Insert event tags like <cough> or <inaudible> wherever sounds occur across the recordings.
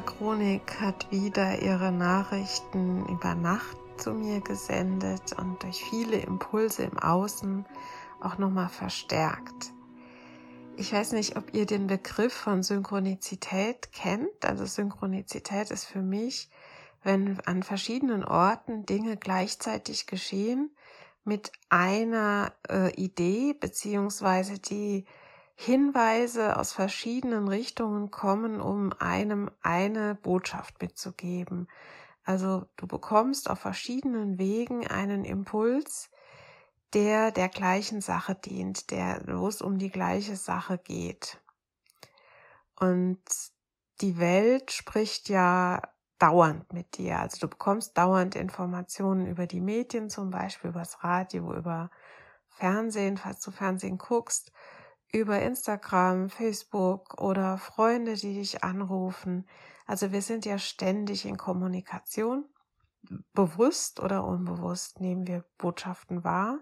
Chronik hat wieder ihre Nachrichten über Nacht zu mir gesendet und durch viele Impulse im Außen auch nochmal verstärkt. Ich weiß nicht, ob ihr den Begriff von Synchronizität kennt. Also Synchronizität ist für mich, wenn an verschiedenen Orten Dinge gleichzeitig geschehen mit einer äh, Idee beziehungsweise die Hinweise aus verschiedenen Richtungen kommen, um einem eine Botschaft mitzugeben. Also du bekommst auf verschiedenen Wegen einen Impuls, der der gleichen Sache dient, der wo es um die gleiche Sache geht. Und die Welt spricht ja dauernd mit dir. Also du bekommst dauernd Informationen über die Medien, zum Beispiel über das Radio, über Fernsehen, falls du Fernsehen guckst über Instagram, Facebook oder Freunde, die dich anrufen. Also wir sind ja ständig in Kommunikation. Bewusst oder unbewusst nehmen wir Botschaften wahr.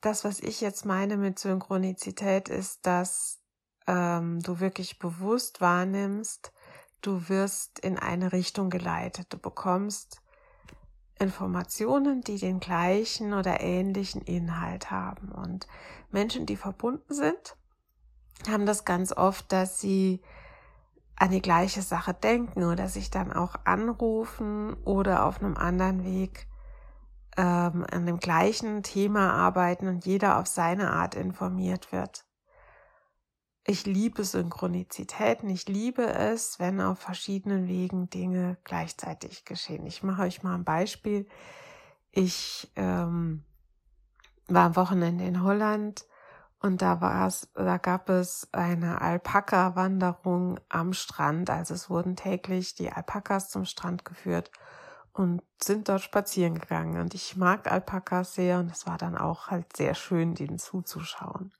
Das, was ich jetzt meine mit Synchronizität, ist, dass ähm, du wirklich bewusst wahrnimmst, du wirst in eine Richtung geleitet. Du bekommst Informationen, die den gleichen oder ähnlichen Inhalt haben. Und Menschen, die verbunden sind, haben das ganz oft, dass sie an die gleiche Sache denken oder sich dann auch anrufen oder auf einem anderen Weg ähm, an dem gleichen Thema arbeiten und jeder auf seine Art informiert wird. Ich liebe Synchronizitäten. Ich liebe es, wenn auf verschiedenen Wegen Dinge gleichzeitig geschehen. Ich mache euch mal ein Beispiel. Ich ähm, war am Wochenende in Holland und da war es, da gab es eine Alpaka-Wanderung am Strand. Also es wurden täglich die Alpakas zum Strand geführt und sind dort spazieren gegangen. Und ich mag Alpakas sehr und es war dann auch halt sehr schön, denen zuzuschauen.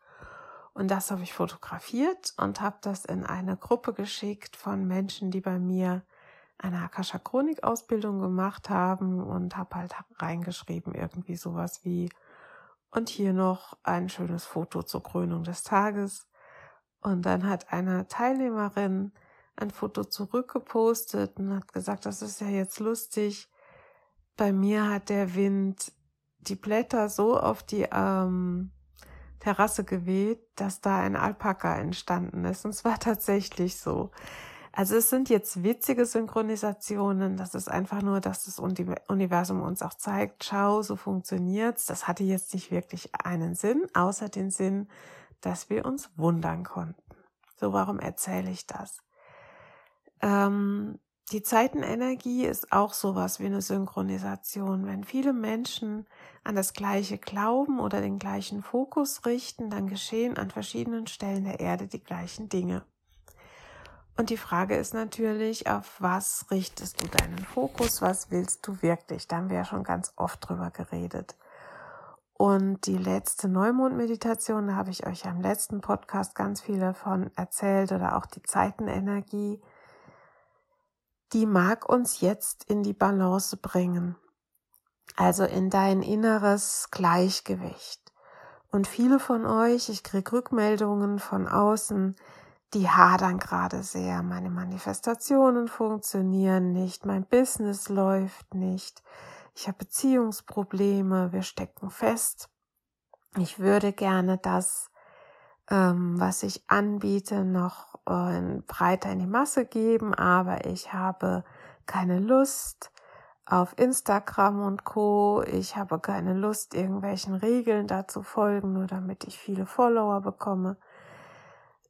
Und das habe ich fotografiert und habe das in eine Gruppe geschickt von Menschen, die bei mir eine Akasha Chronik Ausbildung gemacht haben und habe halt reingeschrieben irgendwie sowas wie und hier noch ein schönes Foto zur Krönung des Tages. Und dann hat eine Teilnehmerin ein Foto zurückgepostet und hat gesagt, das ist ja jetzt lustig. Bei mir hat der Wind die Blätter so auf die ähm, Terrasse geweht, dass da ein Alpaka entstanden ist. Und es war <laughs> tatsächlich so. Also es sind jetzt witzige Synchronisationen. Das ist einfach nur, dass das Universum uns auch zeigt, schau, so funktioniert's. Das hatte jetzt nicht wirklich einen Sinn, außer den Sinn, dass wir uns wundern konnten. So, warum erzähle ich das? Ähm, die Zeitenenergie ist auch sowas wie eine Synchronisation. Wenn viele Menschen an das Gleiche glauben oder den gleichen Fokus richten, dann geschehen an verschiedenen Stellen der Erde die gleichen Dinge. Und die Frage ist natürlich, auf was richtest du deinen Fokus? Was willst du wirklich? Da haben wir ja schon ganz oft drüber geredet. Und die letzte Neumondmeditation, da habe ich euch am letzten Podcast ganz viel davon erzählt oder auch die Zeitenenergie die mag uns jetzt in die Balance bringen, also in dein inneres Gleichgewicht. Und viele von euch, ich kriege Rückmeldungen von außen, die hadern gerade sehr. Meine Manifestationen funktionieren nicht, mein Business läuft nicht, ich habe Beziehungsprobleme, wir stecken fest. Ich würde gerne das, ähm, was ich anbiete, noch äh, breiter in die Masse geben, aber ich habe keine Lust auf Instagram und Co. Ich habe keine Lust, irgendwelchen Regeln dazu folgen, nur damit ich viele Follower bekomme.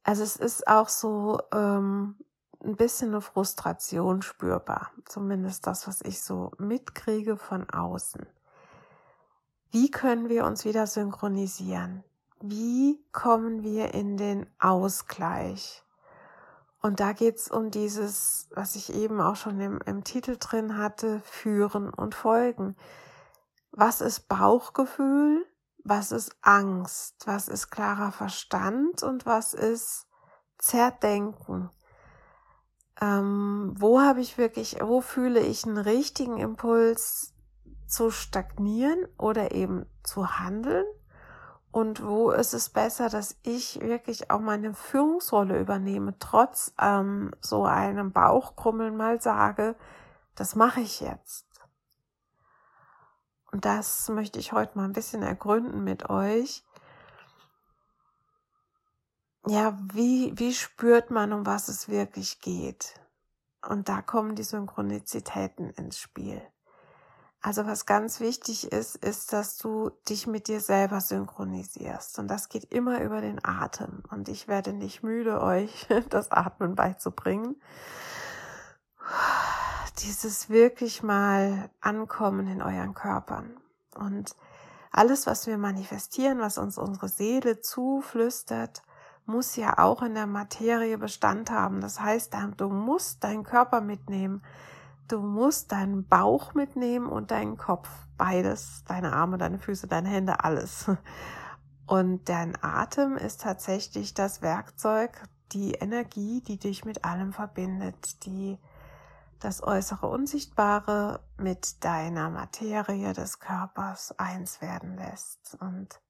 Also es ist auch so ähm, ein bisschen eine Frustration spürbar. Zumindest das, was ich so mitkriege von außen. Wie können wir uns wieder synchronisieren? Wie kommen wir in den Ausgleich? Und da geht's um dieses, was ich eben auch schon im, im Titel drin hatte, führen und folgen. Was ist Bauchgefühl? Was ist Angst? Was ist klarer Verstand? Und was ist Zerdenken? Ähm, wo habe ich wirklich, wo fühle ich einen richtigen Impuls zu stagnieren oder eben zu handeln? Und wo ist es besser, dass ich wirklich auch meine Führungsrolle übernehme, trotz ähm, so einem Bauchkrummeln mal sage, das mache ich jetzt. Und das möchte ich heute mal ein bisschen ergründen mit euch. Ja, wie, wie spürt man, um was es wirklich geht? Und da kommen die Synchronizitäten ins Spiel. Also was ganz wichtig ist, ist, dass du dich mit dir selber synchronisierst. Und das geht immer über den Atem. Und ich werde nicht müde, euch <laughs> das Atmen beizubringen. Dieses wirklich mal ankommen in euren Körpern. Und alles, was wir manifestieren, was uns unsere Seele zuflüstert, muss ja auch in der Materie Bestand haben. Das heißt, du musst deinen Körper mitnehmen Du musst deinen Bauch mitnehmen und deinen Kopf. Beides, deine Arme, deine Füße, deine Hände, alles. Und dein Atem ist tatsächlich das Werkzeug, die Energie, die dich mit allem verbindet, die das äußere Unsichtbare mit deiner Materie des Körpers eins werden lässt. Und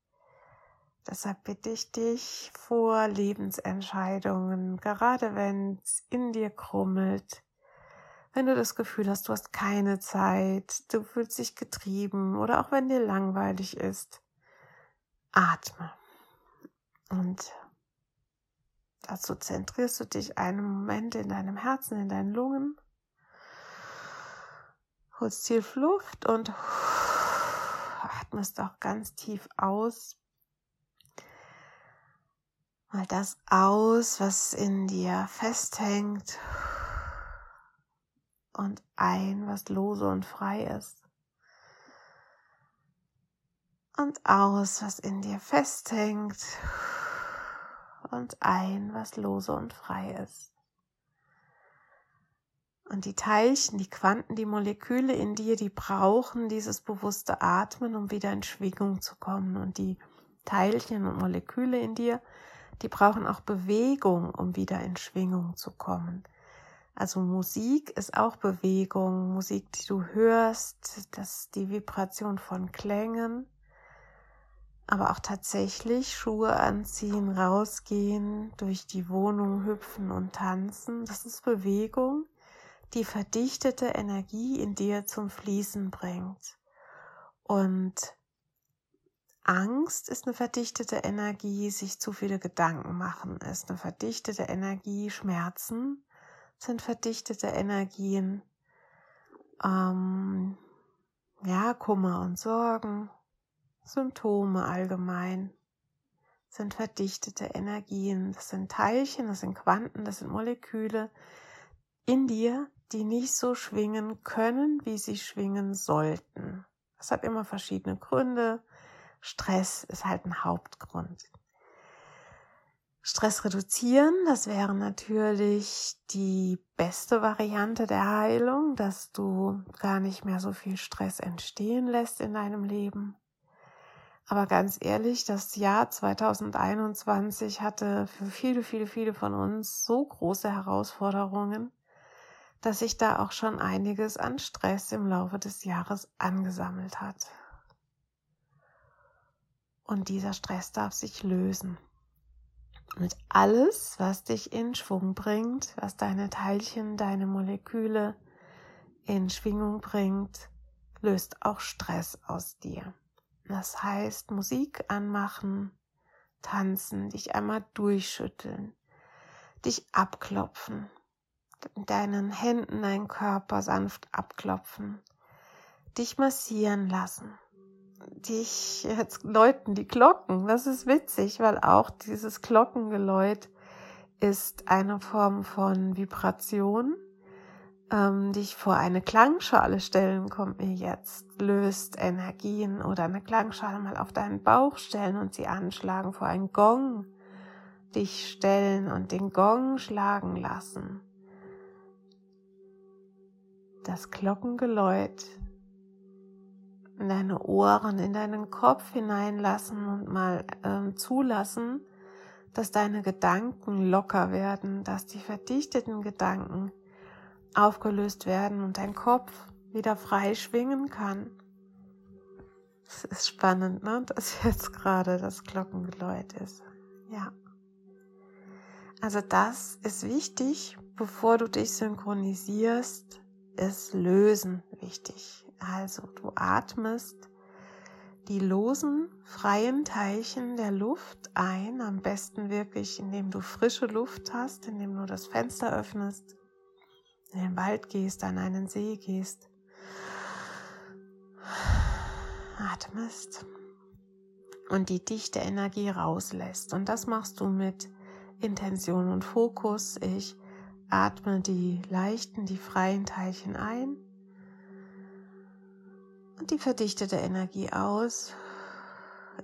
deshalb bitte ich dich vor Lebensentscheidungen, gerade wenn es in dir krummelt, wenn du das Gefühl hast, du hast keine Zeit, du fühlst dich getrieben oder auch wenn dir langweilig ist, atme. Und dazu zentrierst du dich einen Moment in deinem Herzen, in deinen Lungen, holst tief Luft und atmest auch ganz tief aus. Mal das aus, was in dir festhängt und ein, was lose und frei ist. Und aus, was in dir festhängt und ein, was lose und frei ist. Und die Teilchen, die Quanten, die Moleküle in dir, die brauchen dieses bewusste Atmen, um wieder in Schwingung zu kommen. Und die Teilchen und Moleküle in dir, die brauchen auch Bewegung, um wieder in Schwingung zu kommen. Also Musik ist auch Bewegung, Musik, die du hörst, das die Vibration von Klängen, aber auch tatsächlich Schuhe anziehen, rausgehen, durch die Wohnung hüpfen und tanzen. Das ist Bewegung, die verdichtete Energie in dir zum Fließen bringt. Und Angst ist eine verdichtete Energie, sich zu viele Gedanken machen ist eine verdichtete Energie, Schmerzen sind verdichtete Energien, ähm, ja, Kummer und Sorgen, Symptome allgemein sind verdichtete Energien. Das sind Teilchen, das sind Quanten, das sind Moleküle in dir, die nicht so schwingen können, wie sie schwingen sollten. Das hat immer verschiedene Gründe. Stress ist halt ein Hauptgrund. Stress reduzieren, das wäre natürlich die beste Variante der Heilung, dass du gar nicht mehr so viel Stress entstehen lässt in deinem Leben. Aber ganz ehrlich, das Jahr 2021 hatte für viele, viele, viele von uns so große Herausforderungen, dass sich da auch schon einiges an Stress im Laufe des Jahres angesammelt hat. Und dieser Stress darf sich lösen. Und alles, was dich in Schwung bringt, was deine Teilchen, deine Moleküle in Schwingung bringt, löst auch Stress aus dir. Das heißt, Musik anmachen, tanzen, dich einmal durchschütteln, dich abklopfen, mit deinen Händen deinen Körper sanft abklopfen, dich massieren lassen, dich, jetzt läuten die Glocken, das ist witzig, weil auch dieses Glockengeläut ist eine Form von Vibration, ähm, dich vor eine Klangschale stellen, kommt mir jetzt, löst Energien oder eine Klangschale mal auf deinen Bauch stellen und sie anschlagen, vor einen Gong dich stellen und den Gong schlagen lassen. Das Glockengeläut in deine Ohren, in deinen Kopf hineinlassen und mal ähm, zulassen, dass deine Gedanken locker werden, dass die verdichteten Gedanken aufgelöst werden und dein Kopf wieder frei schwingen kann. Es ist spannend, ne? dass jetzt gerade das Glockengeläut ist. Ja. Also das ist wichtig, bevor du dich synchronisierst, ist Lösen wichtig. Also du atmest die losen, freien Teilchen der Luft ein, am besten wirklich, indem du frische Luft hast, indem du das Fenster öffnest, in den Wald gehst, an einen See gehst. Atmest und die dichte Energie rauslässt. Und das machst du mit Intention und Fokus. Ich atme die leichten, die freien Teilchen ein und die verdichtete Energie aus.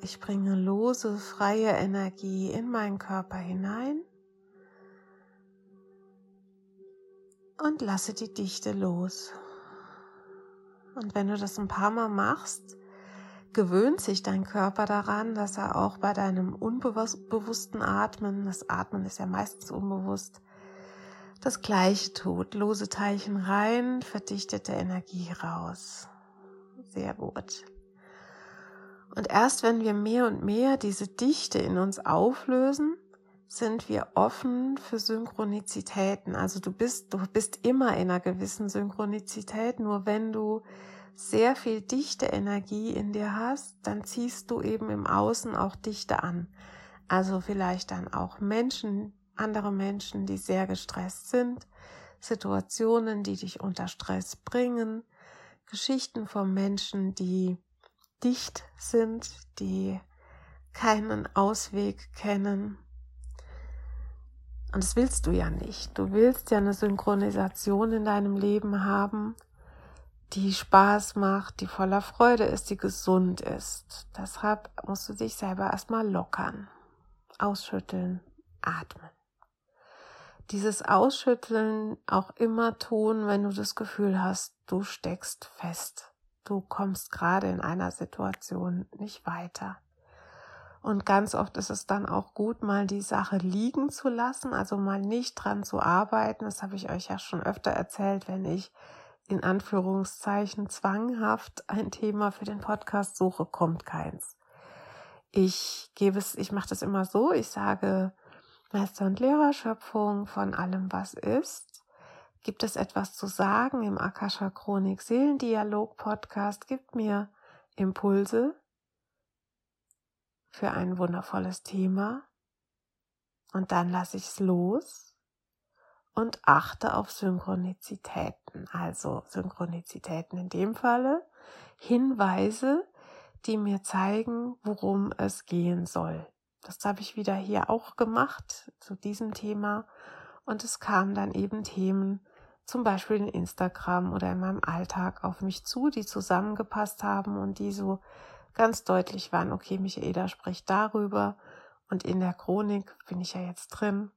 Ich bringe lose, freie Energie in meinen Körper hinein und lasse die Dichte los. Und wenn du das ein paar Mal machst, gewöhnt sich dein Körper daran, dass er auch bei deinem unbewussten Atmen, das Atmen ist ja meistens unbewusst, das gleiche tut. Lose Teilchen rein, verdichtete Energie raus. Sehr gut. Und erst wenn wir mehr und mehr diese Dichte in uns auflösen, sind wir offen für Synchronizitäten. Also du bist, du bist immer in einer gewissen Synchronizität, nur wenn du sehr viel dichte Energie in dir hast, dann ziehst du eben im Außen auch Dichte an. Also vielleicht dann auch Menschen, andere Menschen, die sehr gestresst sind, Situationen, die dich unter Stress bringen, Geschichten von Menschen, die dicht sind, die keinen Ausweg kennen. Und das willst du ja nicht. Du willst ja eine Synchronisation in deinem Leben haben, die Spaß macht, die voller Freude ist, die gesund ist. Deshalb musst du dich selber erstmal lockern, ausschütteln, atmen. Dieses Ausschütteln auch immer tun, wenn du das Gefühl hast, du steckst fest. Du kommst gerade in einer Situation nicht weiter. Und ganz oft ist es dann auch gut, mal die Sache liegen zu lassen, also mal nicht dran zu arbeiten. Das habe ich euch ja schon öfter erzählt, wenn ich in Anführungszeichen zwanghaft ein Thema für den Podcast suche, kommt keins. Ich gebe es, ich mache das immer so, ich sage Meister und Lehrerschöpfung von allem, was ist. Gibt es etwas zu sagen im Akasha Chronik Seelendialog Podcast? Gibt mir Impulse für ein wundervolles Thema und dann lasse ich es los und achte auf Synchronizitäten. Also Synchronizitäten in dem Falle Hinweise, die mir zeigen, worum es gehen soll. Das habe ich wieder hier auch gemacht zu diesem Thema und es kamen dann eben Themen, zum Beispiel in Instagram oder in meinem Alltag auf mich zu, die zusammengepasst haben und die so ganz deutlich waren, okay, Michaela spricht darüber und in der Chronik bin ich ja jetzt drin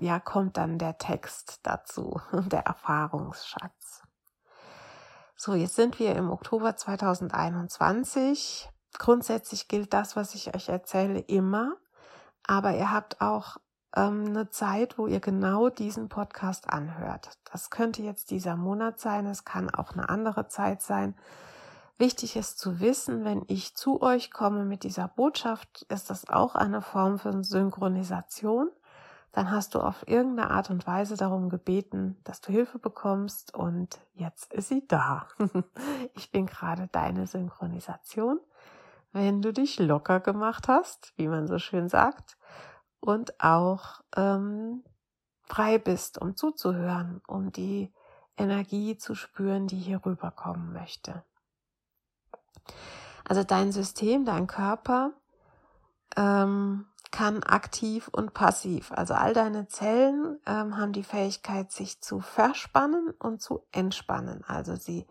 ja, kommt dann der Text dazu, <laughs> der Erfahrungsschatz. So, jetzt sind wir im Oktober 2021. Grundsätzlich gilt das, was ich euch erzähle, immer. Aber ihr habt auch ähm, eine Zeit, wo ihr genau diesen Podcast anhört. Das könnte jetzt dieser Monat sein, es kann auch eine andere Zeit sein. Wichtig ist zu wissen, wenn ich zu euch komme mit dieser Botschaft, ist das auch eine Form von Synchronisation dann hast du auf irgendeine Art und Weise darum gebeten, dass du Hilfe bekommst und jetzt ist sie da. <laughs> ich bin gerade deine Synchronisation. Wenn du dich locker gemacht hast, wie man so schön sagt, und auch ähm, frei bist, um zuzuhören, um die Energie zu spüren, die hier rüberkommen möchte. Also dein System, dein Körper ähm, kann aktiv und passiv. Also all deine Zellen ähm, haben die Fähigkeit, sich zu verspannen und zu entspannen. Also sie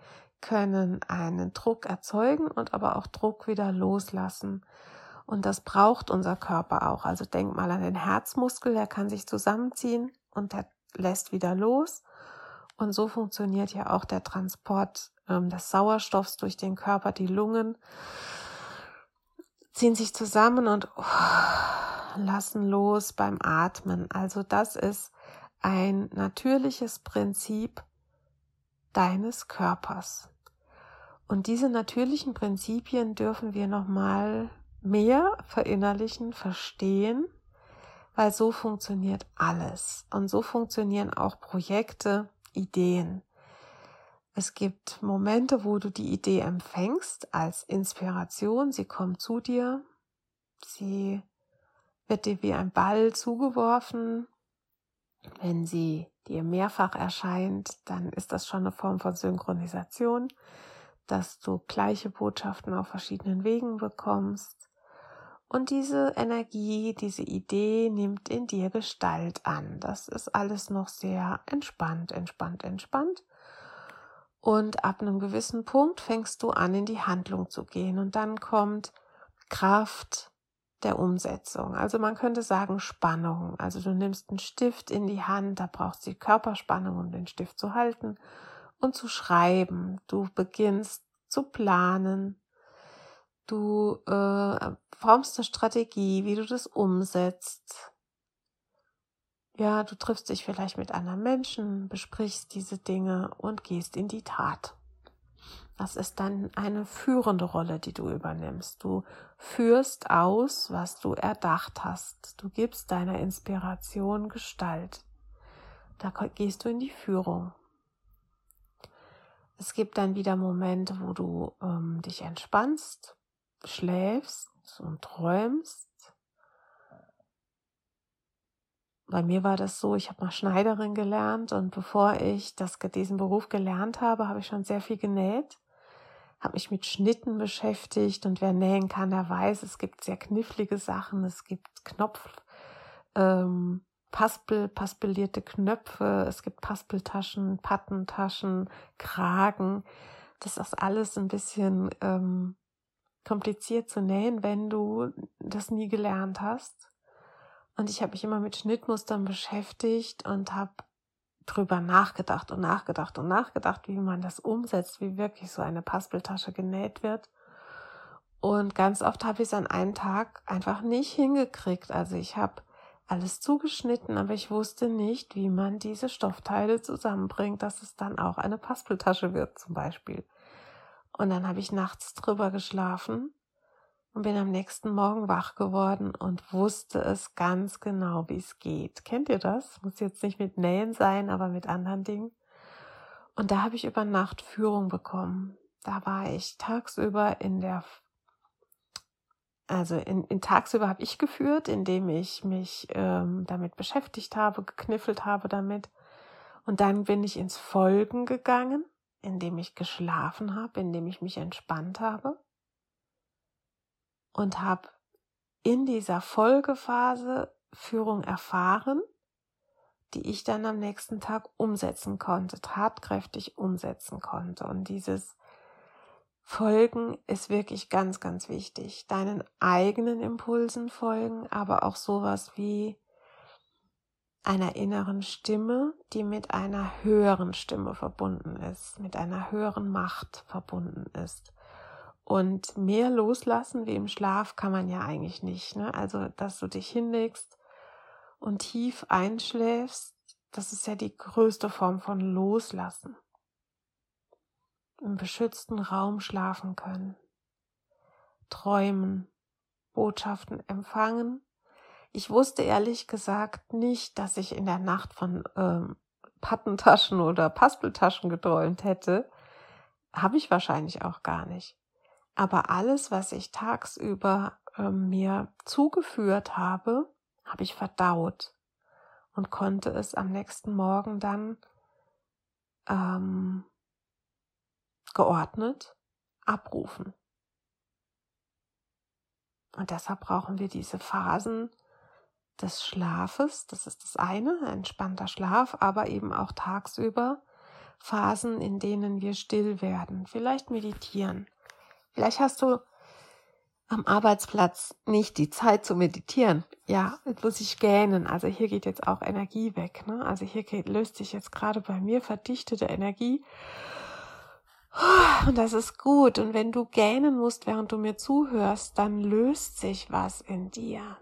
können einen Druck erzeugen und aber auch Druck wieder loslassen. Und das braucht unser Körper auch. Also denk mal an den Herzmuskel, der kann sich zusammenziehen und der lässt wieder los. Und so funktioniert ja auch der Transport ähm, des Sauerstoffs durch den Körper. Die Lungen ziehen sich zusammen und oh, lassen los beim Atmen. Also das ist ein natürliches Prinzip deines Körpers. Und diese natürlichen Prinzipien dürfen wir nochmal mehr verinnerlichen, verstehen, weil so funktioniert alles. Und so funktionieren auch Projekte, Ideen. Es gibt Momente, wo du die Idee empfängst als Inspiration. Sie kommt zu dir. Sie wird dir wie ein Ball zugeworfen. Wenn sie dir mehrfach erscheint, dann ist das schon eine Form von Synchronisation, dass du gleiche Botschaften auf verschiedenen Wegen bekommst. Und diese Energie, diese Idee nimmt in dir Gestalt an. Das ist alles noch sehr entspannt, entspannt, entspannt. Und ab einem gewissen Punkt fängst du an, in die Handlung zu gehen. Und dann kommt Kraft der Umsetzung. Also man könnte sagen Spannung. Also du nimmst einen Stift in die Hand, da brauchst du die Körperspannung, um den Stift zu halten und zu schreiben. Du beginnst zu planen, Du äh, formst eine Strategie, wie du das umsetzt. Ja, du triffst dich vielleicht mit anderen Menschen, besprichst diese Dinge und gehst in die Tat. Das ist dann eine führende Rolle, die du übernimmst. Du führst aus, was du erdacht hast. Du gibst deiner Inspiration Gestalt. Da gehst du in die Führung. Es gibt dann wieder Momente, wo du ähm, dich entspannst, schläfst und träumst. Bei mir war das so, ich habe mal Schneiderin gelernt und bevor ich das, diesen Beruf gelernt habe, habe ich schon sehr viel genäht, habe mich mit Schnitten beschäftigt und wer nähen kann, der weiß, es gibt sehr knifflige Sachen, es gibt Knopf, ähm, Paspel, paspelierte Knöpfe, es gibt Paspeltaschen, Pattentaschen, Kragen. Das ist alles ein bisschen ähm, kompliziert zu nähen, wenn du das nie gelernt hast. Und ich habe mich immer mit Schnittmustern beschäftigt und habe drüber nachgedacht und nachgedacht und nachgedacht, wie man das umsetzt, wie wirklich so eine Paspeltasche genäht wird. Und ganz oft habe ich es an einem Tag einfach nicht hingekriegt. Also ich habe alles zugeschnitten, aber ich wusste nicht, wie man diese Stoffteile zusammenbringt, dass es dann auch eine Paspeltasche wird zum Beispiel. Und dann habe ich nachts drüber geschlafen und bin am nächsten Morgen wach geworden und wusste es ganz genau, wie es geht. Kennt ihr das? Muss jetzt nicht mit Nähen sein, aber mit anderen Dingen. Und da habe ich über Nacht Führung bekommen. Da war ich tagsüber in der, also in, in tagsüber habe ich geführt, indem ich mich ähm, damit beschäftigt habe, gekniffelt habe damit. Und dann bin ich ins Folgen gegangen in dem ich geschlafen habe, in dem ich mich entspannt habe und habe in dieser Folgephase Führung erfahren, die ich dann am nächsten Tag umsetzen konnte, tatkräftig umsetzen konnte. Und dieses Folgen ist wirklich ganz, ganz wichtig. Deinen eigenen Impulsen folgen, aber auch sowas wie einer inneren Stimme, die mit einer höheren Stimme verbunden ist, mit einer höheren Macht verbunden ist. Und mehr loslassen wie im Schlaf kann man ja eigentlich nicht. Ne? Also, dass du dich hinlegst und tief einschläfst, das ist ja die größte Form von Loslassen. Im beschützten Raum schlafen können, träumen, Botschaften empfangen ich wusste ehrlich gesagt nicht, dass ich in der Nacht von ähm, Pattentaschen oder Paspeltaschen geträumt hätte. Habe ich wahrscheinlich auch gar nicht. Aber alles, was ich tagsüber ähm, mir zugeführt habe, habe ich verdaut. und konnte es am nächsten Morgen dann ähm, geordnet abrufen. Und deshalb brauchen wir diese Phasen des Schlafes. Das ist das eine, ein entspannter Schlaf, aber eben auch tagsüber Phasen, in denen wir still werden. Vielleicht meditieren. Vielleicht hast du am Arbeitsplatz nicht die Zeit zu meditieren. Ja, jetzt muss ich gähnen. Also hier geht jetzt auch Energie weg. Ne? Also hier geht, löst sich jetzt gerade bei mir verdichtete Energie. Und das ist gut. Und wenn du gähnen musst, während du mir zuhörst, dann löst sich was in dir.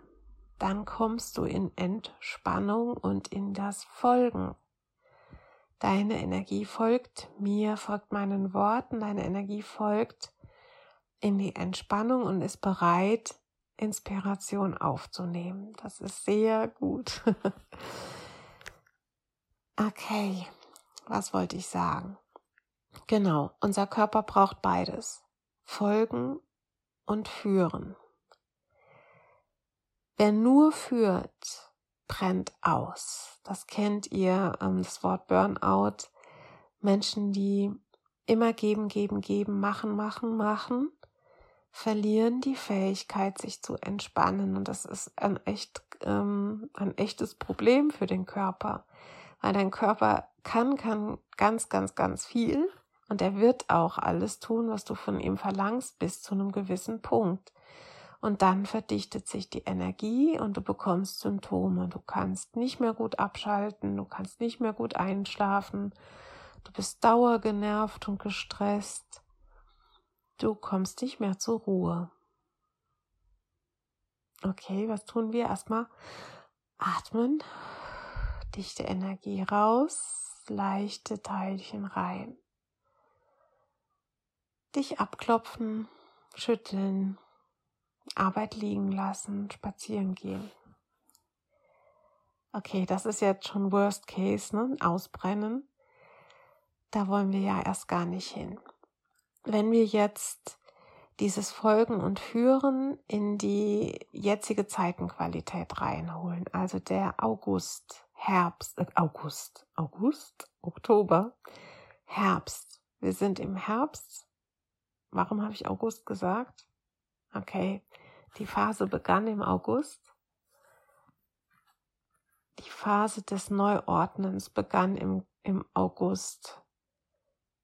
Dann kommst du in Entspannung und in das Folgen. Deine Energie folgt mir, folgt meinen Worten, deine Energie folgt in die Entspannung und ist bereit, Inspiration aufzunehmen. Das ist sehr gut. <laughs> okay, was wollte ich sagen? Genau, unser Körper braucht beides. Folgen und führen. Wer nur führt, brennt aus. Das kennt ihr, ähm, das Wort Burnout. Menschen, die immer geben, geben, geben, machen, machen, machen verlieren die Fähigkeit, sich zu entspannen. Und das ist ein echt, ähm, ein echtes Problem für den Körper. Weil dein Körper kann, kann ganz, ganz, ganz viel. Und er wird auch alles tun, was du von ihm verlangst, bis zu einem gewissen Punkt. Und dann verdichtet sich die Energie und du bekommst Symptome. Du kannst nicht mehr gut abschalten, du kannst nicht mehr gut einschlafen, du bist dauergenervt und gestresst Du kommst nicht mehr zur Ruhe. Okay, was tun wir? Erstmal atmen, dichte Energie raus, leichte Teilchen rein. Dich abklopfen, schütteln, Arbeit liegen lassen, spazieren gehen. Okay, das ist jetzt schon Worst Case, ne? Ausbrennen. Da wollen wir ja erst gar nicht hin wenn wir jetzt dieses Folgen und Führen in die jetzige Zeitenqualität reinholen, also der August, Herbst, äh, August, August, Oktober, Herbst. Wir sind im Herbst. Warum habe ich August gesagt? Okay, die Phase begann im August. Die Phase des Neuordnens begann im, im August.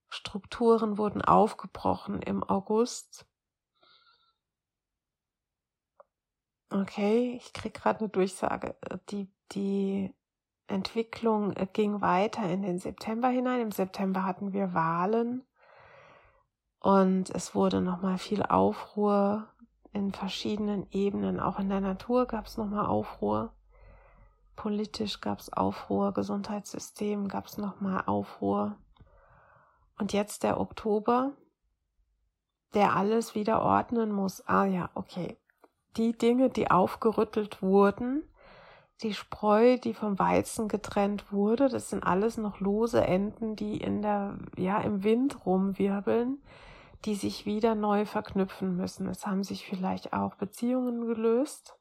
Strukturen wurden aufgebrochen im August. Okay, ich krieg gerade eine Durchsage. Die, die Entwicklung äh, ging weiter in den September hinein. Im September hatten wir Wahlen und es wurde nochmal viel Aufruhr in verschiedenen Ebenen. Auch in der Natur gab es nochmal Aufruhr. Politisch gab es Aufruhr, Gesundheitssystem gab es nochmal Aufruhr. Und jetzt der Oktober, der alles wieder ordnen muss. Ah ja, okay. Die Dinge, die aufgerüttelt wurden, die Spreu, die vom Weizen getrennt wurde, das sind alles noch lose Enden, die in der, ja, im Wind rumwirbeln, die sich wieder neu verknüpfen müssen. Es haben sich vielleicht auch Beziehungen gelöst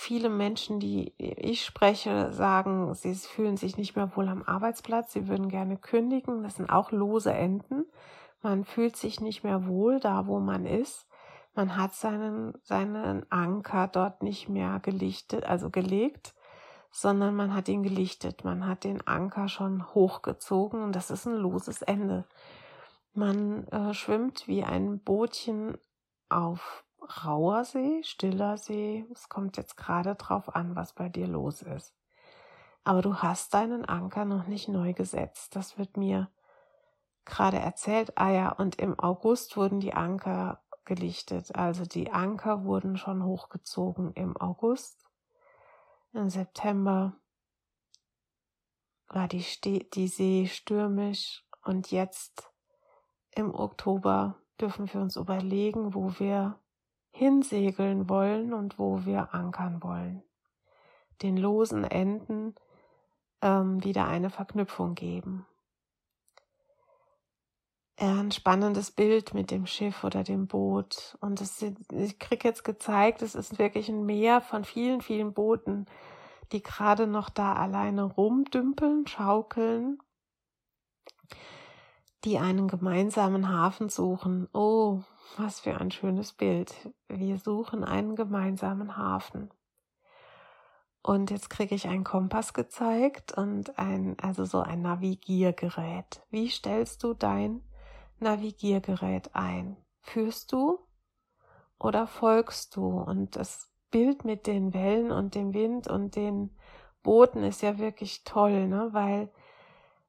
Viele Menschen, die ich spreche, sagen, sie fühlen sich nicht mehr wohl am Arbeitsplatz, sie würden gerne kündigen. Das sind auch lose Enden. Man fühlt sich nicht mehr wohl da, wo man ist. Man hat seinen, seinen Anker dort nicht mehr gelichtet, also gelegt, sondern man hat ihn gelichtet. Man hat den Anker schon hochgezogen und das ist ein loses Ende. Man äh, schwimmt wie ein Bootchen auf rauer See, stiller See. Es kommt jetzt gerade drauf an, was bei dir los ist. Aber du hast deinen Anker noch nicht neu gesetzt. Das wird mir gerade erzählt. Ah ja, und im August wurden die Anker gelichtet. Also die Anker wurden schon hochgezogen im August. Im September war die, die See stürmisch und jetzt im Oktober dürfen wir uns überlegen, wo wir hinsegeln wollen und wo wir ankern wollen. Den losen Enden ähm, wieder eine Verknüpfung geben. Ein spannendes Bild mit dem Schiff oder dem Boot. Und es, ich krieg jetzt gezeigt, es ist wirklich ein Meer von vielen, vielen Booten, die gerade noch da alleine rumdümpeln, schaukeln, die einen gemeinsamen Hafen suchen. Oh, was für ein schönes Bild. Wir suchen einen gemeinsamen Hafen. Und jetzt kriege ich einen Kompass gezeigt und ein, also so ein Navigiergerät. Wie stellst du dein Navigiergerät ein? Führst du oder folgst du? Und das Bild mit den Wellen und dem Wind und den Booten ist ja wirklich toll, ne? Weil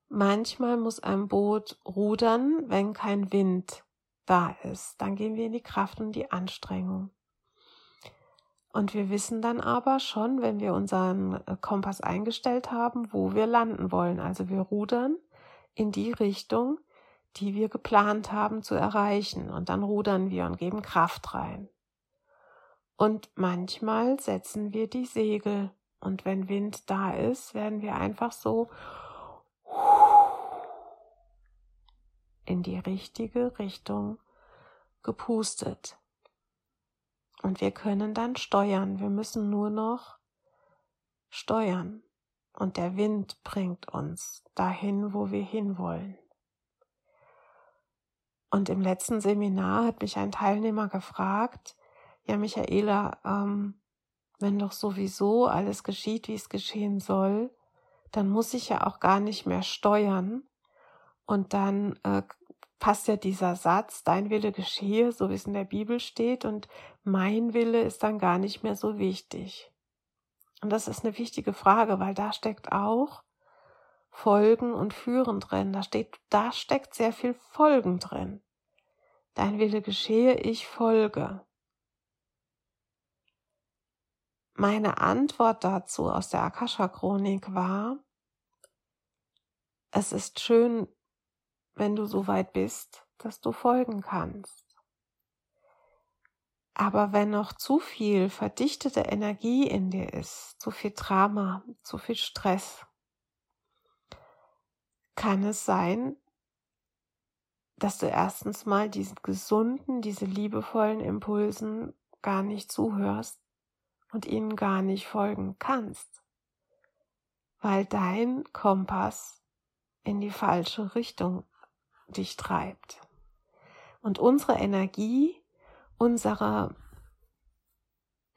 manchmal muss ein Boot rudern, wenn kein Wind da ist. Dann gehen wir in die Kraft und die Anstrengung. Und wir wissen dann aber schon, wenn wir unseren äh, Kompass eingestellt haben, wo wir landen wollen. Also wir rudern in die Richtung, die wir geplant haben zu erreichen. Und dann rudern wir und geben Kraft rein. Und manchmal setzen wir die Segel. Und wenn Wind da ist, werden wir einfach so in die richtige Richtung gepustet. Und wir können dann steuern. Wir müssen nur noch steuern. Und der Wind bringt uns dahin, wo wir hinwollen. Und im letzten Seminar hat mich ein Teilnehmer gefragt, ja Michaela, ähm, wenn doch sowieso alles geschieht, wie es geschehen soll, dann muss ich ja auch gar nicht mehr steuern. Und dann äh, passt ja dieser Satz, dein Wille geschehe, so wie es in der Bibel steht, und mein Wille ist dann gar nicht mehr so wichtig. Und das ist eine wichtige Frage, weil da steckt auch Folgen und Führen drin. Da steht, da steckt sehr viel Folgen drin. Dein Wille geschehe, ich folge. Meine Antwort dazu aus der Akasha-Chronik war, es ist schön, wenn du so weit bist, dass du folgen kannst. Aber wenn noch zu viel verdichtete Energie in dir ist, zu viel Drama, zu viel Stress, kann es sein, dass du erstens mal diesen gesunden, diese liebevollen Impulsen gar nicht zuhörst und ihnen gar nicht folgen kannst, weil dein Kompass in die falsche Richtung dich treibt. Und unsere Energie, unsere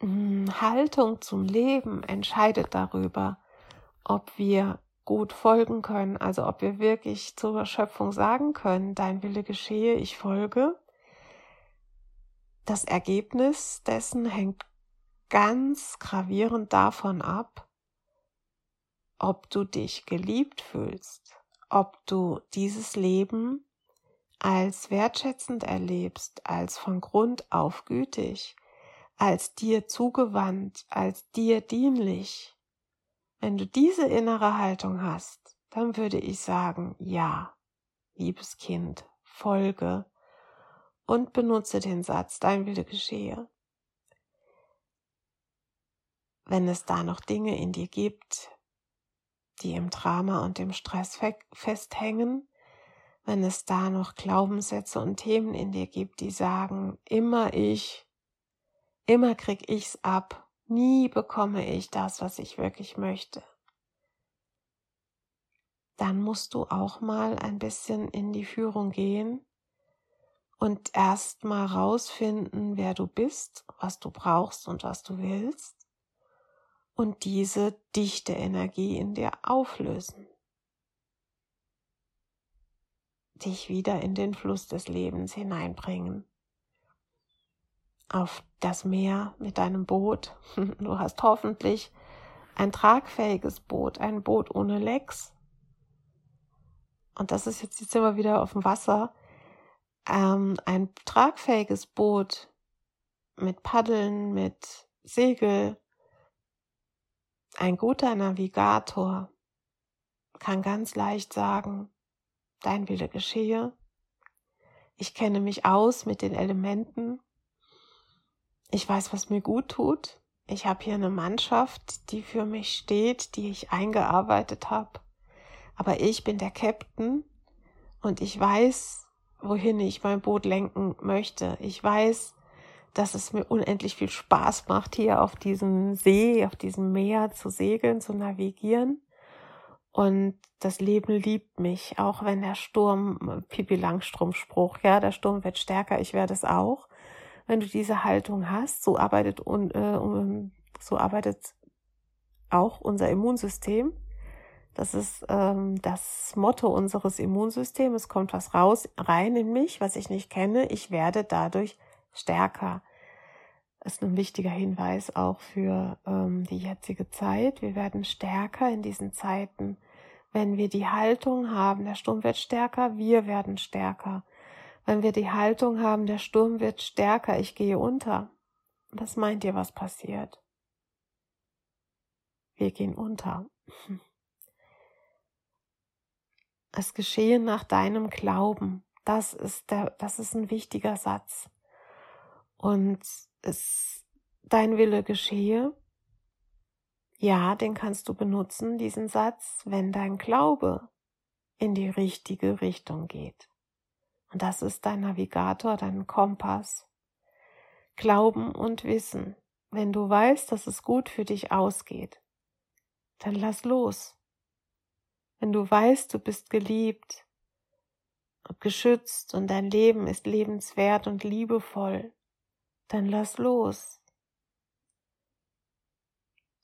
hm, Haltung zum Leben entscheidet darüber, ob wir gut folgen können, also ob wir wirklich zur Schöpfung sagen können, dein Wille geschehe, ich folge. Das Ergebnis dessen hängt ganz gravierend davon ab, ob du dich geliebt fühlst, ob du dieses Leben als wertschätzend erlebst, als von Grund auf gütig, als dir zugewandt, als dir dienlich. Wenn du diese innere Haltung hast, dann würde ich sagen, ja, liebes Kind, folge und benutze den Satz, dein Wille geschehe. Wenn es da noch Dinge in dir gibt, die im Drama und im Stress festhängen, wenn es da noch Glaubenssätze und Themen in dir gibt, die sagen, immer ich, immer krieg ich's ab, nie bekomme ich das, was ich wirklich möchte. Dann musst du auch mal ein bisschen in die Führung gehen und erst mal rausfinden, wer du bist, was du brauchst und was du willst und diese dichte Energie in dir auflösen. Dich wieder in den Fluss des Lebens hineinbringen. Auf das Meer mit deinem Boot. <laughs> Du hast hoffentlich ein tragfähiges Boot, ein Boot ohne Lecks. Und das ist jetzt, jetzt immer wieder auf dem Wasser. Ähm, ein tragfähiges Boot mit Paddeln, mit Segel, ein guter Navigator kann ganz leicht sagen, dein Wille geschehe. Ich kenne mich aus mit den Elementen. Ich weiß, was mir gut tut. Ich habe hier eine Mannschaft, die für mich steht, die ich eingearbeitet habe. Aber ich bin der Captain und ich weiß, wohin ich mein Boot lenken möchte. Ich weiß, dass es mir unendlich viel Spaß macht, hier auf diesem See, auf diesem Meer zu segeln, zu navigieren. Und das Leben liebt mich, auch wenn der Sturm, Pipi Langstrumpf-Spruch, ja, der Sturm wird stärker, ich werde es auch. Wenn du diese Haltung hast, so arbeitet, äh, so arbeitet auch unser Immunsystem. Das ist ähm, das Motto unseres Immunsystems. Es kommt was raus, rein in mich, was ich nicht kenne. Ich werde dadurch stärker. Das ist ein wichtiger Hinweis auch für ähm, die jetzige Zeit. Wir werden stärker in diesen Zeiten, wenn wir die Haltung haben, der Sturm wird stärker, wir werden stärker. Wenn wir die Haltung haben, der Sturm wird stärker, ich gehe unter. Was meint ihr, was passiert? Wir gehen unter. Es geschehe nach deinem Glauben. Das ist der, das ist ein wichtiger Satz. Und es, dein Wille geschehe. Ja, den kannst du benutzen, diesen Satz, wenn dein Glaube in die richtige Richtung geht. Und das ist dein Navigator, dein Kompass. Glauben und Wissen. Wenn du weißt, dass es gut für dich ausgeht, dann lass los. Wenn du weißt, du bist geliebt und geschützt und dein Leben ist lebenswert und liebevoll, dann lass los.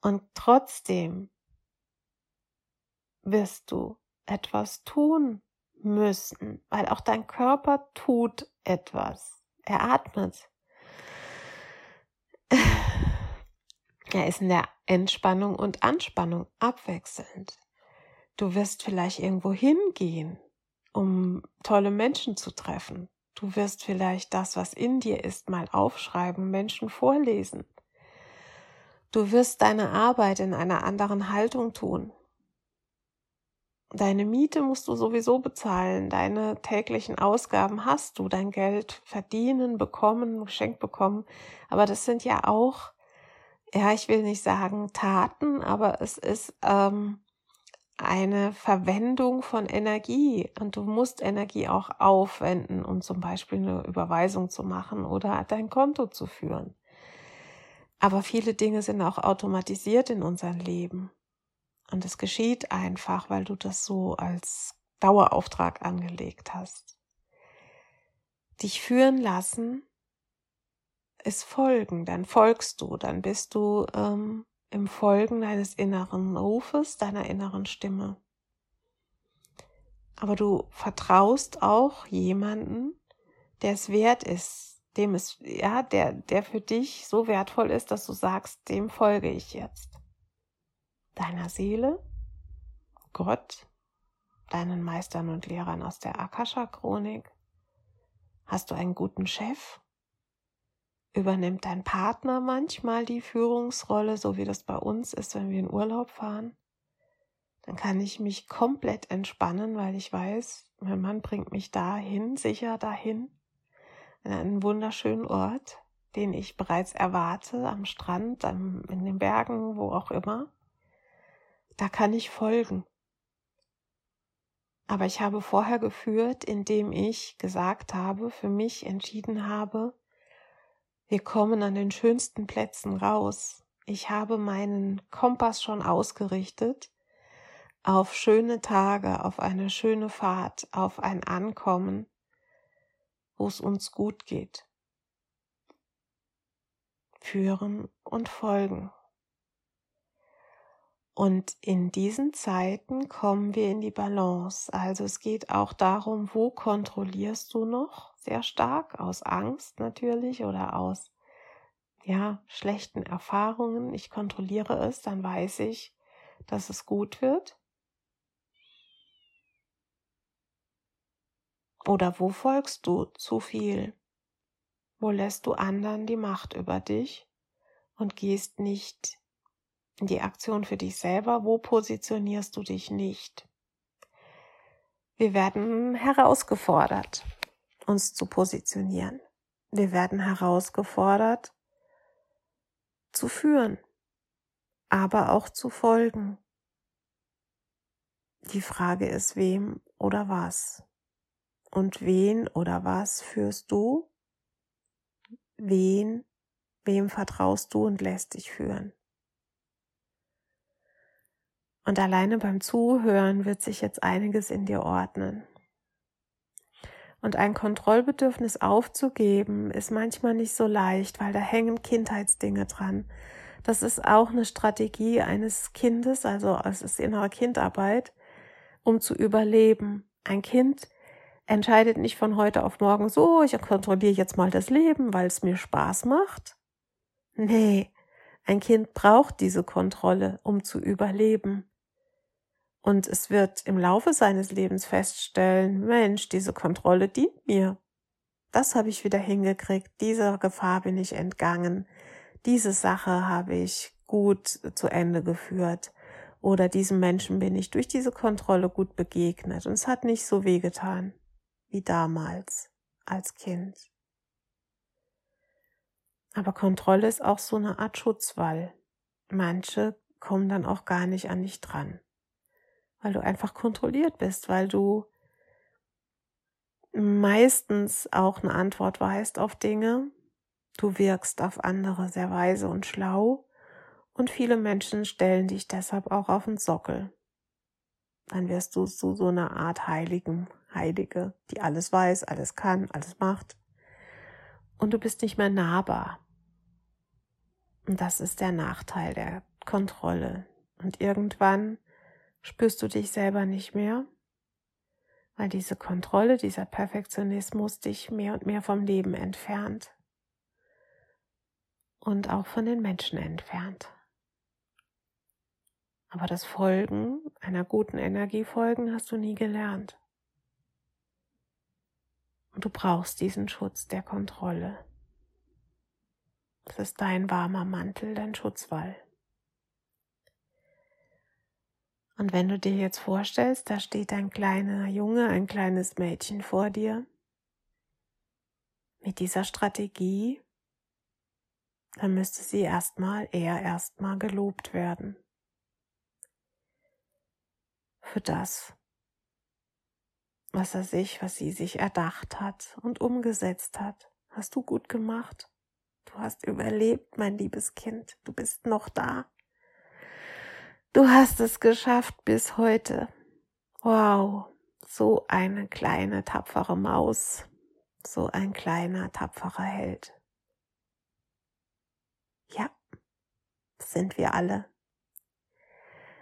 Und trotzdem wirst du etwas tun müssen, weil auch dein Körper tut etwas. Er atmet. Er ist in der Entspannung und Anspannung abwechselnd. Du wirst vielleicht irgendwo hingehen, um tolle Menschen zu treffen. Du wirst vielleicht das, was in dir ist, mal aufschreiben, Menschen vorlesen. Du wirst deine Arbeit in einer anderen Haltung tun. Deine Miete musst du sowieso bezahlen, deine täglichen Ausgaben hast du, dein Geld verdienen, bekommen, geschenkt bekommen. Aber das sind ja auch, ja, ich will nicht sagen Taten, aber es ist ähm, eine Verwendung von Energie und du musst Energie auch aufwenden, um zum Beispiel eine Überweisung zu machen oder dein Konto zu führen. Aber viele Dinge sind auch automatisiert in unserem Leben. Und es geschieht einfach, weil du das so als Dauerauftrag angelegt hast. Dich führen lassen ist folgen, dann folgst du, dann bist du ähm, im Folgen deines inneren Rufes, deiner inneren Stimme. Aber du vertraust auch jemanden, der es wert ist, dem es, ja, der, der für dich so wertvoll ist, dass du sagst, dem folge ich jetzt. Deiner Seele, Gott, deinen Meistern und Lehrern aus der Akasha-Chronik. Hast du einen guten Chef? Übernimmt dein Partner manchmal die Führungsrolle, so wie das bei uns ist, wenn wir in Urlaub fahren? Dann kann ich mich komplett entspannen, weil ich weiß, mein Mann bringt mich dahin, sicher dahin, an einen wunderschönen Ort, den ich bereits erwarte, am Strand, in den Bergen, wo auch immer. Da kann ich folgen. Aber ich habe vorher geführt, indem ich gesagt habe, für mich entschieden habe, wir kommen an den schönsten Plätzen raus. Ich habe meinen Kompass schon ausgerichtet auf schöne Tage, auf eine schöne Fahrt, auf ein Ankommen, wo es uns gut geht. Führen und folgen. Und in diesen Zeiten kommen wir in die Balance. Also es geht auch darum, wo kontrollierst du noch sehr stark aus Angst natürlich oder aus ja, schlechten Erfahrungen. Ich kontrolliere es, dann weiß ich, dass es gut wird. Oder wo folgst du zu viel? Wo lässt du anderen die Macht über dich und gehst nicht die Aktion für dich selber, wo positionierst du dich nicht? Wir werden herausgefordert, uns zu positionieren. Wir werden herausgefordert, zu führen, aber auch zu folgen. Die Frage ist, wem oder was? Und wen oder was führst du? wen, wem vertraust du und lässt dich führen. Und alleine beim Zuhören wird sich jetzt einiges in dir ordnen. Und ein Kontrollbedürfnis aufzugeben ist manchmal nicht so leicht, weil da hängen Kindheitsdinge dran. Das ist auch eine Strategie eines Kindes, also es ist innere Kindarbeit, um zu überleben. Ein Kind entscheidet nicht von heute auf morgen so, ich kontrolliere jetzt mal das Leben, weil es mir Spaß macht. Nee, ein Kind braucht diese Kontrolle, um zu überleben. Und es wird im Laufe seines Lebens feststellen, Mensch, diese Kontrolle dient mir. Das habe ich wieder hingekriegt, dieser Gefahr bin ich entgangen, diese Sache habe ich gut zu Ende geführt oder diesem Menschen bin ich durch diese Kontrolle gut begegnet und es hat nicht so wehgetan wie damals als Kind. Aber Kontrolle ist auch so eine Art Schutzwall. Manche kommen dann auch gar nicht an dich dran, weil du einfach kontrolliert bist, weil du meistens auch eine Antwort weißt auf Dinge. Du wirkst auf andere sehr weise und schlau und viele Menschen stellen dich deshalb auch auf den Sockel. Dann wirst du zu so einer Art Heiligen Heilige, die alles weiß, alles kann, alles macht. Und du bist nicht mehr nahbar. Und das ist der Nachteil der Kontrolle. Und irgendwann spürst du dich selber nicht mehr, weil diese Kontrolle, dieser Perfektionismus dich mehr und mehr vom Leben entfernt und auch von den Menschen entfernt. Aber das Folgen, einer guten Energie folgen, hast du nie gelernt. Und du brauchst diesen Schutz der Kontrolle. Das ist dein warmer Mantel, dein Schutzwall. Und wenn du dir jetzt vorstellst, da steht ein kleiner Junge, ein kleines Mädchen vor dir, mit dieser Strategie, dann müsste sie erstmal, er erstmal gelobt werden. Für das, was er sich, was sie sich erdacht hat und umgesetzt hat. Hast du gut gemacht. Du hast überlebt, mein liebes Kind. Du bist noch da. Du hast es geschafft bis heute. Wow, so eine kleine tapfere Maus, so ein kleiner tapferer Held. Ja, sind wir alle.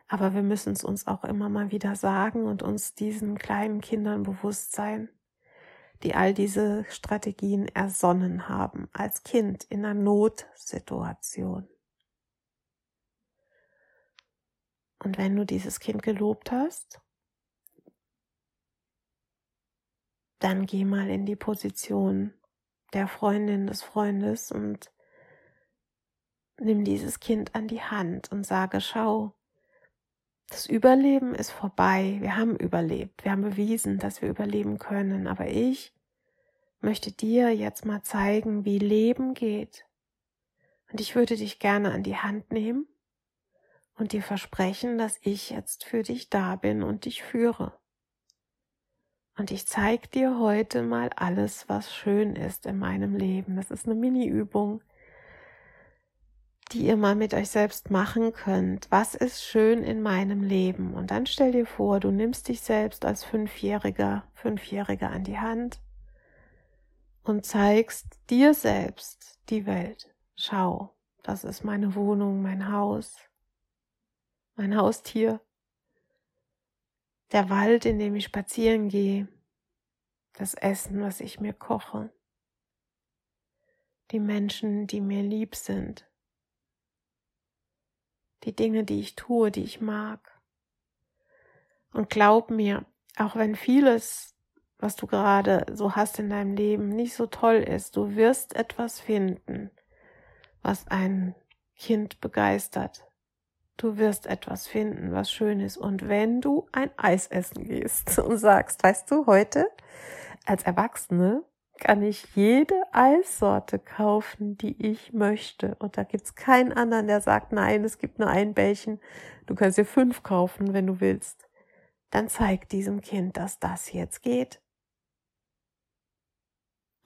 Aber wir müssen es uns auch immer mal wieder sagen und uns diesen kleinen Kindern bewusst sein, die all diese Strategien ersonnen haben als Kind in einer Notsituation. Und wenn du dieses Kind gelobt hast, dann geh mal in die Position der Freundin des Freundes und nimm dieses Kind an die Hand und sage, schau, das Überleben ist vorbei. Wir haben überlebt. Wir haben bewiesen, dass wir überleben können. Aber ich möchte dir jetzt mal zeigen, wie Leben geht. Und ich würde dich gerne an die Hand nehmen und dir versprechen, dass ich jetzt für dich da bin und dich führe. Und ich zeige dir heute mal alles, was schön ist in meinem Leben. Das ist eine Mini-Übung, die ihr mal mit euch selbst machen könnt. Was ist schön in meinem Leben? Und dann stell dir vor, du nimmst dich selbst als Fünfjähriger, Fünfjähriger an die Hand und zeigst dir selbst die Welt. Schau, das ist meine Wohnung, mein Haus, mein Haustier, der Wald, in dem ich spazieren gehe, das Essen, was ich mir koche, die Menschen, die mir lieb sind, die Dinge, die ich tue, die ich mag. Und glaub mir, auch wenn vieles, was du gerade so hast in deinem Leben, nicht so toll ist, du wirst etwas finden, was ein Kind begeistert. Du wirst etwas finden, was schön ist. Und wenn du ein Eis essen gehst und sagst, weißt du, heute als Erwachsene kann ich jede Eissorte kaufen, die ich möchte. Und da gibt's keinen anderen, der sagt, nein, es gibt nur ein Bällchen. Du kannst dir fünf kaufen, wenn du willst. Dann zeig diesem Kind, dass das jetzt geht.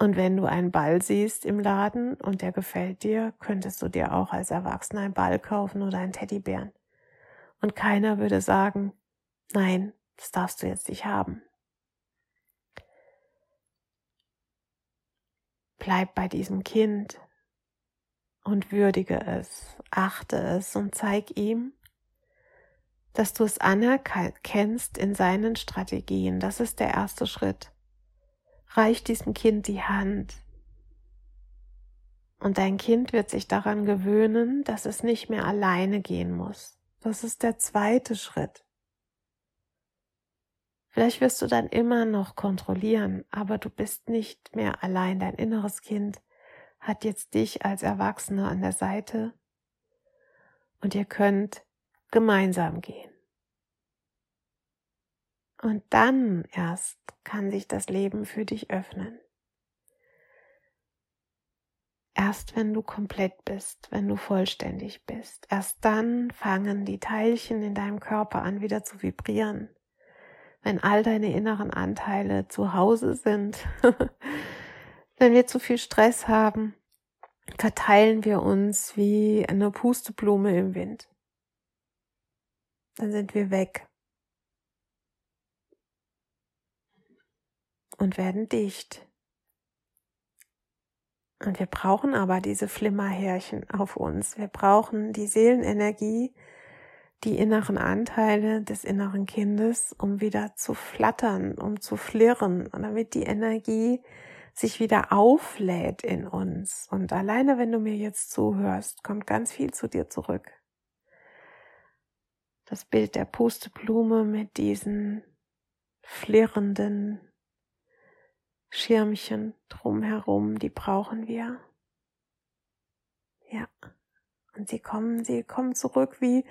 Und wenn du einen Ball siehst im Laden und der gefällt dir, könntest du dir auch als Erwachsener einen Ball kaufen oder einen Teddybären. Und keiner würde sagen, nein, das darfst du jetzt nicht haben. Bleib bei diesem Kind und würdige es, achte es und zeig ihm, dass du es anerkennst in seinen Strategien. Das ist der erste Schritt. Reich diesem Kind die Hand. Und dein Kind wird sich daran gewöhnen, dass es nicht mehr alleine gehen muss. Das ist der zweite Schritt. Vielleicht wirst du dann immer noch kontrollieren, aber du bist nicht mehr allein. Dein inneres Kind hat jetzt dich als Erwachsener an der Seite und ihr könnt gemeinsam gehen. Und dann erst kann sich das Leben für dich öffnen. Erst wenn du komplett bist, wenn du vollständig bist, erst dann fangen die Teilchen in deinem Körper an wieder zu vibrieren. Wenn all deine inneren Anteile zu Hause sind, <laughs> wenn wir zu viel Stress haben, verteilen wir uns wie eine Pusteblume im Wind. Dann sind wir weg. Und werden dicht. Und wir brauchen aber diese Flimmerhärchen auf uns. Wir brauchen die Seelenenergie, die inneren Anteile des inneren Kindes, um wieder zu flattern, um zu flirren und damit die Energie sich wieder auflädt in uns. Und alleine, wenn du mir jetzt zuhörst, kommt ganz viel zu dir zurück. Das Bild der Pusteblume mit diesen flirrenden Schirmchen drumherum, die brauchen wir. Ja. Und sie kommen, sie kommen zurück, wie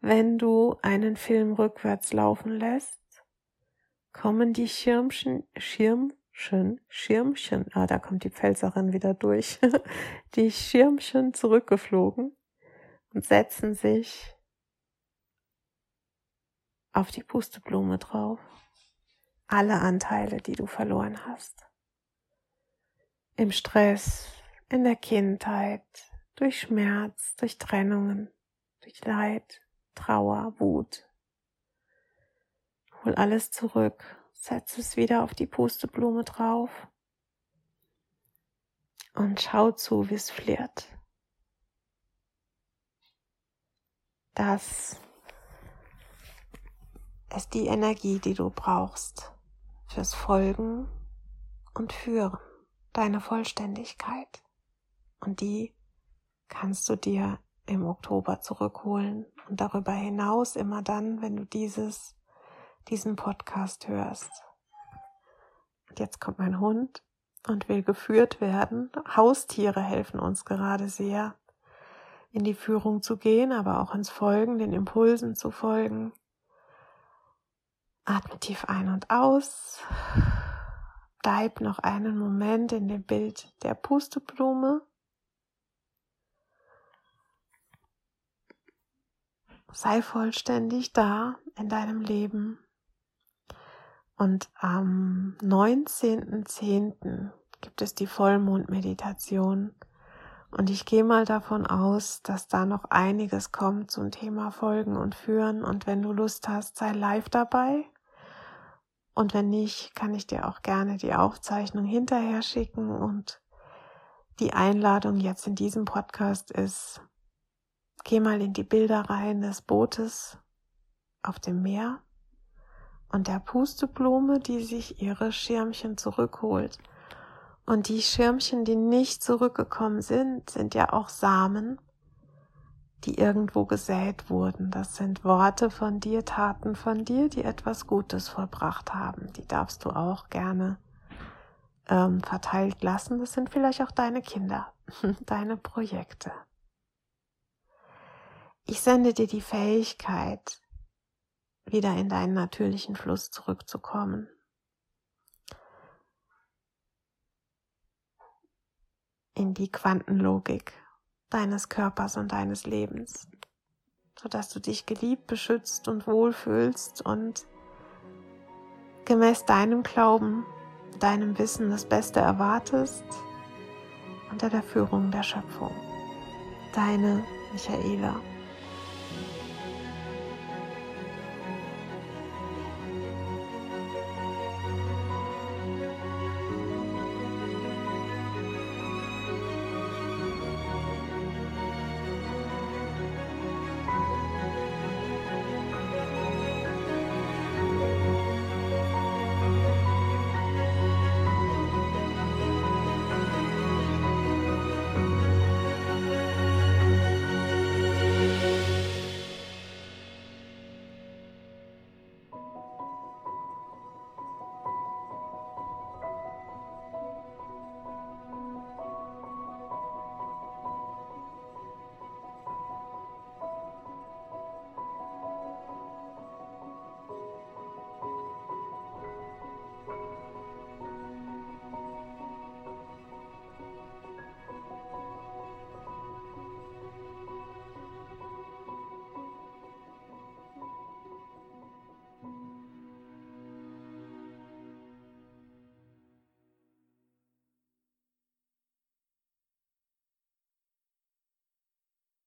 wenn du einen Film rückwärts laufen lässt, kommen die Schirmchen, Schirmchen, Schirmchen, ah, da kommt die Pfälzerin wieder durch, <laughs> die Schirmchen zurückgeflogen und setzen sich auf die Pusteblume drauf alle Anteile, die du verloren hast. Im Stress, in der Kindheit, durch Schmerz, durch Trennungen, durch Leid, Trauer, Wut. Hol alles zurück, setz es wieder auf die Pusteblume drauf und schau zu, wie es flirt. Das ist die Energie, die du brauchst fürs Folgen und Führen, deine Vollständigkeit. Und die kannst du dir im Oktober zurückholen und darüber hinaus immer dann, wenn du dieses, diesen Podcast hörst. Und jetzt kommt mein Hund und will geführt werden. Haustiere helfen uns gerade sehr, in die Führung zu gehen, aber auch ins Folgen, den Impulsen zu folgen. Atme tief ein und aus. Bleib noch einen Moment in dem Bild der Pusteblume. Sei vollständig da in deinem Leben. Und am 19.10. gibt es die Vollmondmeditation. Und ich gehe mal davon aus, dass da noch einiges kommt zum Thema Folgen und Führen. Und wenn du Lust hast, sei live dabei. Und wenn nicht, kann ich dir auch gerne die Aufzeichnung hinterher schicken. Und die Einladung jetzt in diesem Podcast ist, geh mal in die Bilder rein des Bootes auf dem Meer und der Pusteblume, die sich ihre Schirmchen zurückholt. Und die Schirmchen, die nicht zurückgekommen sind, sind ja auch Samen, die irgendwo gesät wurden. Das sind Worte von dir, Taten von dir, die etwas Gutes vollbracht haben. Die darfst du auch gerne ähm, verteilt lassen. Das sind vielleicht auch deine Kinder, <laughs> deine Projekte. Ich sende dir die Fähigkeit, wieder in deinen natürlichen Fluss zurückzukommen. In die Quantenlogik deines Körpers und deines Lebens, sodass du dich geliebt, beschützt und wohlfühlst und gemäß deinem Glauben deinem Wissen das Beste erwartest, unter der Führung der Schöpfung. Deine Michaela.